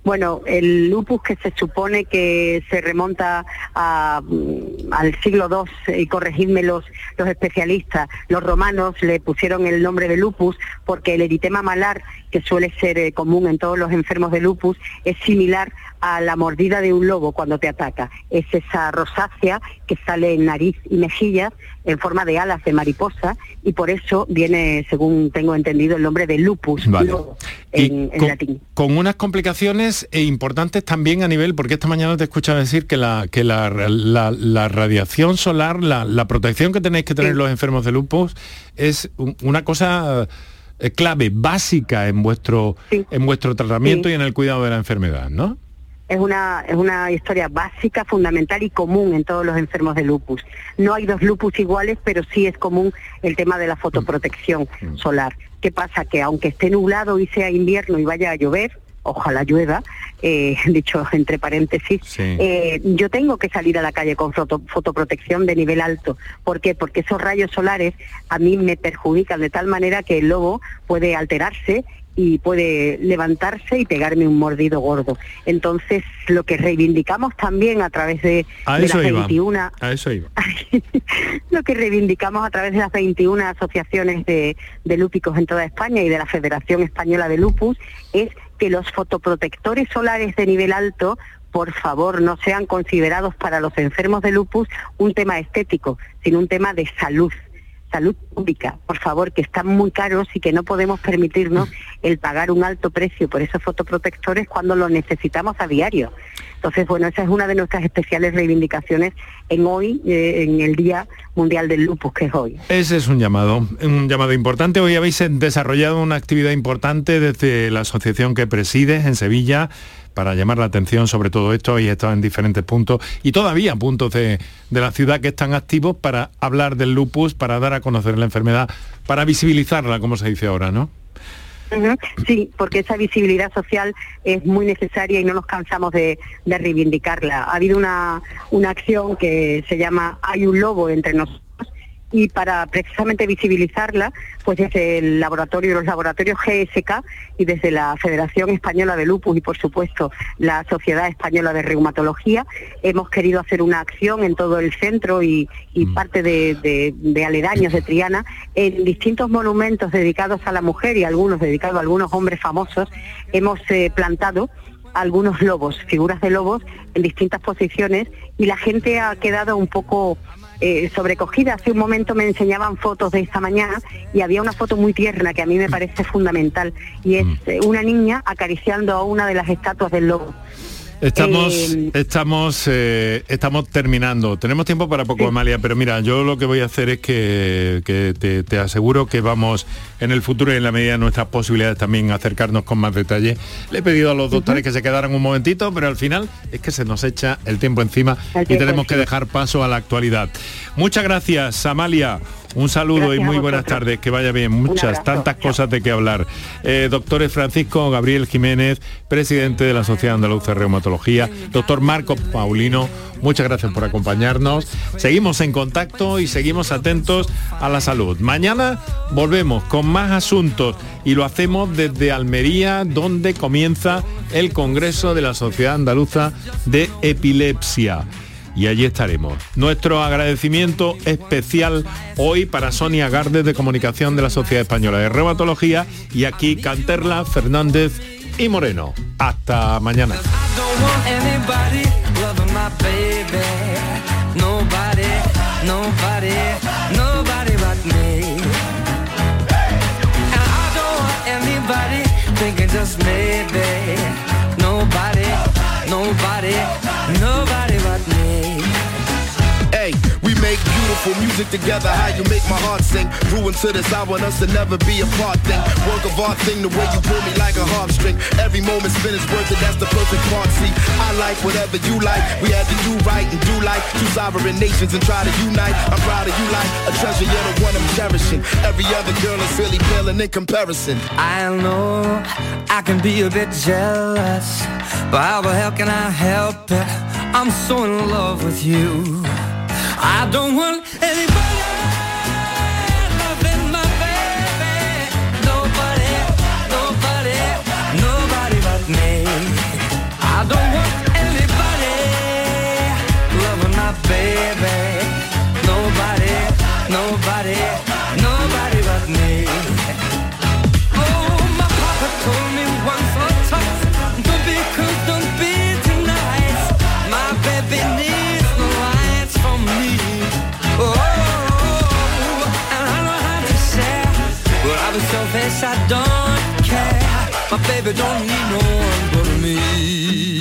Bueno, el lupus que se supone que se remonta mm, al siglo II, y corregidme los, los especialistas, los romanos le pusieron el nombre de lupus porque el eritema malar, que suele ser eh, común en todos los enfermos de lupus, es similar a la mordida de un lobo cuando te ataca. Es esa rosácea que sale en nariz y mejillas en forma de alas de mariposa y por eso viene, según tengo entendido, el nombre de lupus en, latín. Con unas complicaciones e importantes también a nivel, porque esta mañana te he escuchado decir que la, que la, radiación solar, la, protección que tenéis que tener los enfermos de lupus es una cosa eh, clave, básica en vuestro, en vuestro tratamiento y en el cuidado de la enfermedad, ¿no? es una, es una historia básica, fundamental y común en todos los enfermos de lupus. No hay dos lupus iguales, pero sí es común el tema de la fotoprotección mm. solar. ¿Qué pasa? Que aunque esté nublado y sea invierno y vaya a llover, ojalá llueva, eh, dicho entre paréntesis, eh, yo tengo que salir a la calle con fotoprotección de nivel alto. ¿Por qué? Porque esos rayos solares a mí me perjudican de tal manera que el lobo puede alterarse y puede levantarse y pegarme un mordido gordo. Entonces, lo que reivindicamos también a través de, las 21... A eso iba. lo que reivindicamos a través de las 21 asociaciones de, de lúpicos en toda España y de la Federación Española de Lupus es que los fotoprotectores solares de nivel alto por favor, no sean considerados para los enfermos de lupus un tema estético, sino un tema de salud salud pública, por favor, que están muy caros y que no podemos permitirnos el pagar un alto precio por esos fotoprotectores cuando los necesitamos a diario. Entonces, bueno, esa es una de nuestras especiales reivindicaciones en hoy, eh, en el Día Mundial del Lupus, que es hoy. Ese es un llamado, un llamado importante. Hoy habéis desarrollado una actividad importante desde la asociación que presides en Sevilla para llamar la atención sobre todo esto y estado en diferentes puntos y todavía puntos de, la ciudad que están activos para hablar del lupus, para dar a conocer la enfermedad, para visibilizarla, como se dice ahora, ¿no? Sí, porque esa visibilidad social es muy necesaria y no nos cansamos de, de reivindicarla. Ha habido una, una acción que se llama Hay un lobo entre nosotros y para precisamente visibilizarla, pues desde el laboratorio, los laboratorios GSK y desde la Federación Española de Lupus y por supuesto la Sociedad Española de Reumatología, hemos querido hacer una acción en todo el centro y, mm. parte de, aledaños de Triana en distintos monumentos dedicados a la mujer y algunos dedicados a algunos hombres famosos. Hemos eh, plantado algunos lobos, figuras de lobos en distintas posiciones y la gente ha quedado un poco eh, sobrecogida. Hace un momento me enseñaban fotos de esta mañana y había una foto muy tierna que a mí me parece fundamental y es mm. eh, una niña acariciando a una de las estatuas del lobo. Estamos, eh, estamos, eh, estamos terminando. Tenemos tiempo para poco, Amalia, pero mira, yo lo que voy a hacer es que, te, aseguro que vamos en el futuro y en la medida de nuestras posibilidades también acercarnos con más detalle. Le he pedido a los doctores que se quedaran un momentito, pero al final es que se nos echa el tiempo encima y tenemos que dejar paso a la actualidad. Muchas gracias, Amalia. Un saludo y muy buenas tardes, que vaya bien, muchas, tantas cosas de que hablar. Eh, doctores Francisco Gabriel Jiménez, presidente de la Sociedad Andaluza de Reumatología, doctor Marco Paulino, muchas gracias por acompañarnos. Seguimos en contacto y seguimos atentos a la salud. Mañana volvemos con más asuntos y lo hacemos desde Almería, donde comienza el Congreso de la Sociedad Andaluza de Epilepsia y allí estaremos. Nuestro agradecimiento especial hoy para Sonia Gardes de Comunicación de la Sociedad Española de Reumatología y aquí Canterla, Fernández y Moreno. Hasta mañana. Make beautiful music together. How you make my heart sing. Ruin to this, I want us to never be apart thing. Work of art thing, the way you pull me like a harp string. Every moment spent is worth it, that's the perfect part. See, I like whatever you like. We had to do right and do like two sovereign nations and try to unite. I'm proud of you like a treasure, you're the one I'm cherishing. Every other girl is really paling in comparison. I know I can be a bit jealous, but how the hell can I help it? I'm so in love with you. I don't want anybody loving my baby. Nobody, nobody, nobody but me. I don't want anybody loving my baby. but don't need know I'm gonna?